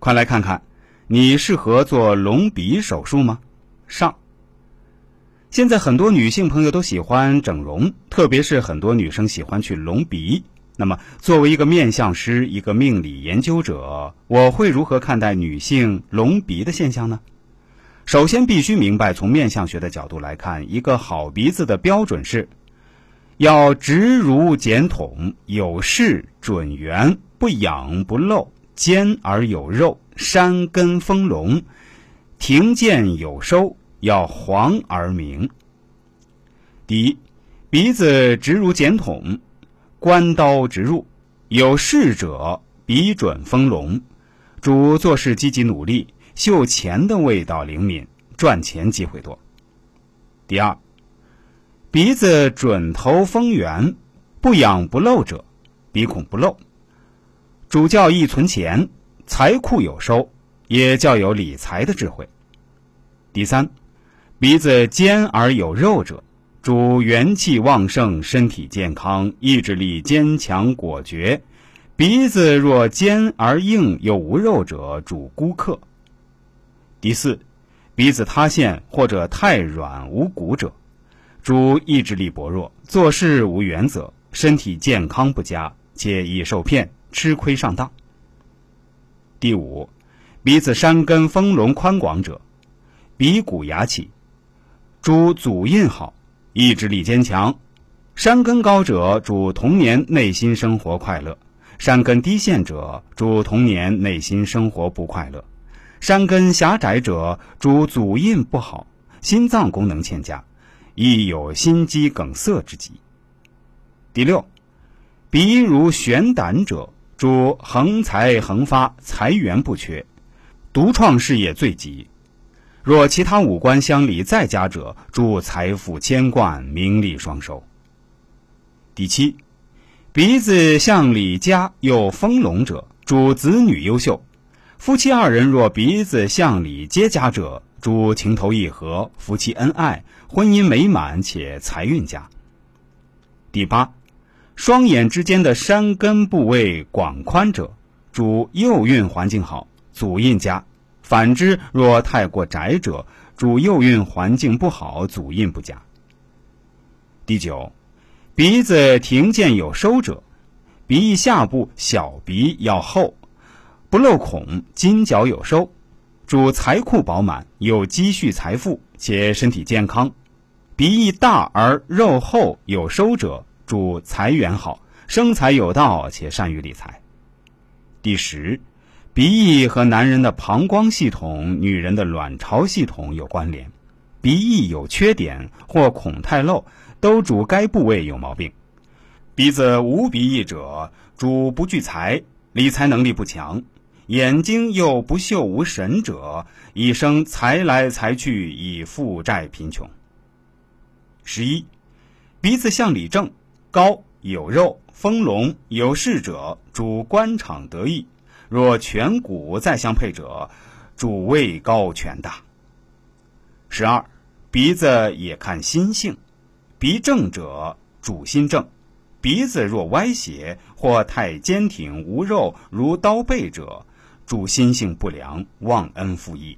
快来看看，你适合做隆鼻手术吗？上。现在很多女性朋友都喜欢整容，特别是很多女生喜欢去隆鼻。那么，作为一个面相师、一个命理研究者，我会如何看待女性隆鼻的现象呢？首先，必须明白，从面相学的角度来看，一个好鼻子的标准是：要直如简筒，有势准圆，不仰不漏，尖而有肉，山根丰隆，庭见有收，要黄而明。第一，鼻子直如简筒。关刀直入，有事者鼻准丰隆，主做事积极努力，嗅钱的味道灵敏，赚钱机会多。第二，鼻子准头丰圆，不仰不漏者，鼻孔不漏，主教易存钱，财库有收，也较有理财的智慧。第三，鼻子尖而有肉者。主元气旺盛，身体健康，意志力坚强果决。鼻子若尖而硬又无肉者，主孤客。第四，鼻子塌陷或者太软无骨者，主意志力薄弱，做事无原则，身体健康不佳，且易受骗，吃亏上当。第五，鼻子山根丰隆宽广者，鼻骨牙起，主祖印好。意志力坚强，山根高者主童年内心生活快乐；山根低陷者主童年内心生活不快乐；山根狭窄者主祖印不好，心脏功能欠佳，易有心肌梗塞之疾。第六，鼻如悬胆者主横财横发，财源不缺，独创事业最急。若其他五官相离再加者，主财富千贯，名利双收。第七，鼻子向里佳又丰隆者，主子女优秀。夫妻二人若鼻子向里皆佳者，主情投意合，夫妻恩爱，婚姻美满且财运佳。第八，双眼之间的山根部位广宽者，主右运环境好，祖印佳。反之，若太过窄者，主右运环境不好，祖印不佳。第九，鼻子庭见有收者，鼻翼下部小鼻要厚，不露孔，金角有收，主财库饱满，有积蓄财富，且身体健康。鼻翼大而肉厚有收者，主财源好，生财有道，且善于理财。第十。鼻翼和男人的膀胱系统、女人的卵巢系统有关联，鼻翼有缺点或孔太漏，都主该部位有毛病。鼻子无鼻翼者，主不聚财，理财能力不强；眼睛又不秀无神者，一生财来财去，以负债贫穷。十一，鼻子向里正，高有肉，丰隆有势者，主官场得意。若颧骨再相配者，主位高权大。十二，鼻子也看心性，鼻正者主心正，鼻子若歪斜或太坚挺无肉如刀背者，主心性不良，忘恩负义。